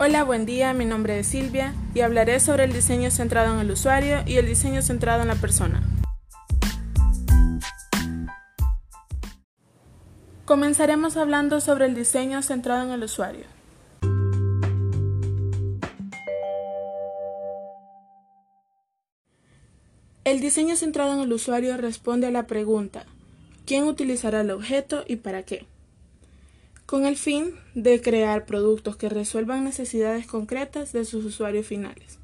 Hola, buen día, mi nombre es Silvia y hablaré sobre el diseño centrado en el usuario y el diseño centrado en la persona. Comenzaremos hablando sobre el diseño centrado en el usuario. El diseño centrado en el usuario responde a la pregunta ¿quién utilizará el objeto y para qué? Con el fin de crear productos que resuelvan necesidades concretas de sus usuarios finales.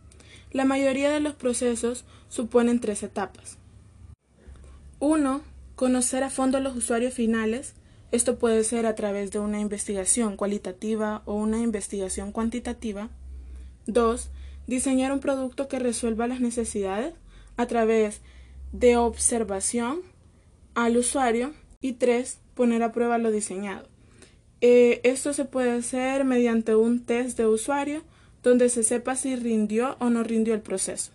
La mayoría de los procesos suponen tres etapas. 1. Conocer a fondo a los usuarios finales. Esto puede ser a través de una investigación cualitativa o una investigación cuantitativa. 2. Diseñar un producto que resuelva las necesidades a través de observación al usuario. Y 3. Poner a prueba lo diseñado. Eh, esto se puede hacer mediante un test de usuario donde se sepa si rindió o no rindió el proceso.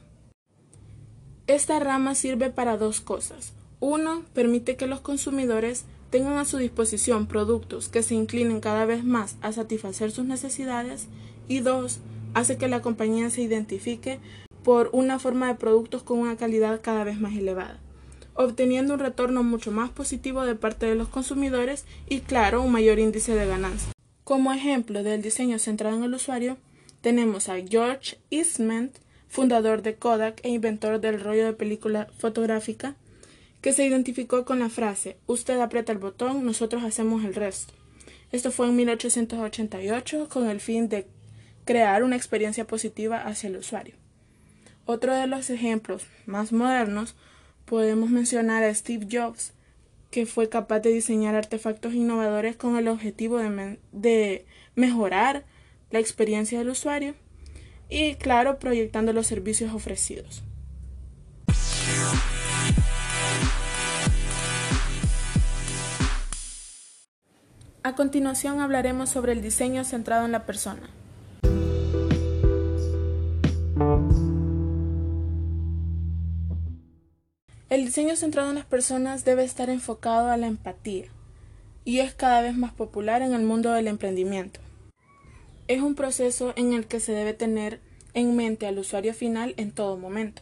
Esta rama sirve para dos cosas. Uno, permite que los consumidores tengan a su disposición productos que se inclinen cada vez más a satisfacer sus necesidades y dos, hace que la compañía se identifique por una forma de productos con una calidad cada vez más elevada obteniendo un retorno mucho más positivo de parte de los consumidores y, claro, un mayor índice de ganancia. Como ejemplo del diseño centrado en el usuario, tenemos a George Eastman, fundador de Kodak e inventor del rollo de película fotográfica, que se identificó con la frase Usted aprieta el botón, nosotros hacemos el resto. Esto fue en 1888 con el fin de crear una experiencia positiva hacia el usuario. Otro de los ejemplos más modernos Podemos mencionar a Steve Jobs, que fue capaz de diseñar artefactos innovadores con el objetivo de, mejorar la experiencia del usuario y, claro, proyectando los servicios ofrecidos. A continuación hablaremos sobre el diseño centrado en la persona. El diseño centrado en las personas debe estar enfocado a la empatía y es cada vez más popular en el mundo del emprendimiento. Es un proceso en el que se debe tener en mente al usuario final en todo momento.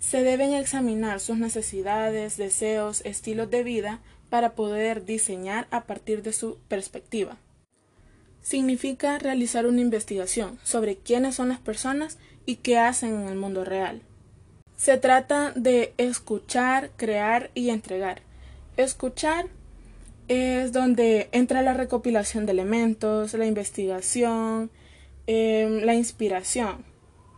Se deben examinar sus necesidades, deseos, estilos de vida para poder diseñar a partir de su perspectiva. Significa realizar una investigación sobre quiénes son las personas y qué hacen en el mundo real. Se trata de escuchar, crear y entregar. Escuchar es donde entra la recopilación de elementos, la investigación, em, la inspiración.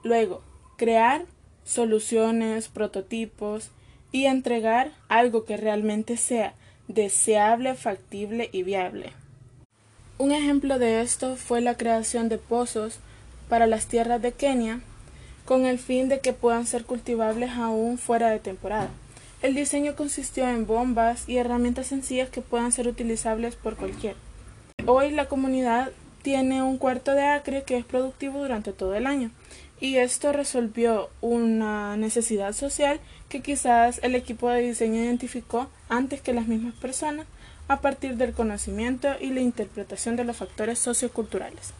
Luego, crear soluciones, prototipos y entregar algo que realmente sea deseable, factible y viable. Un ejemplo de esto fue la creación de pozos para las tierras de Kenia con el fin de que puedan ser cultivables aún fuera de temporada. El diseño consistió en bombas y herramientas sencillas que puedan ser utilizables por cualquiera. Hoy la comunidad tiene un cuarto de acre que es productivo durante todo el año y esto resolvió una necesidad social que quizás el equipo de diseño identificó antes que las mismas personas a partir del conocimiento y la interpretación de los factores socioculturales.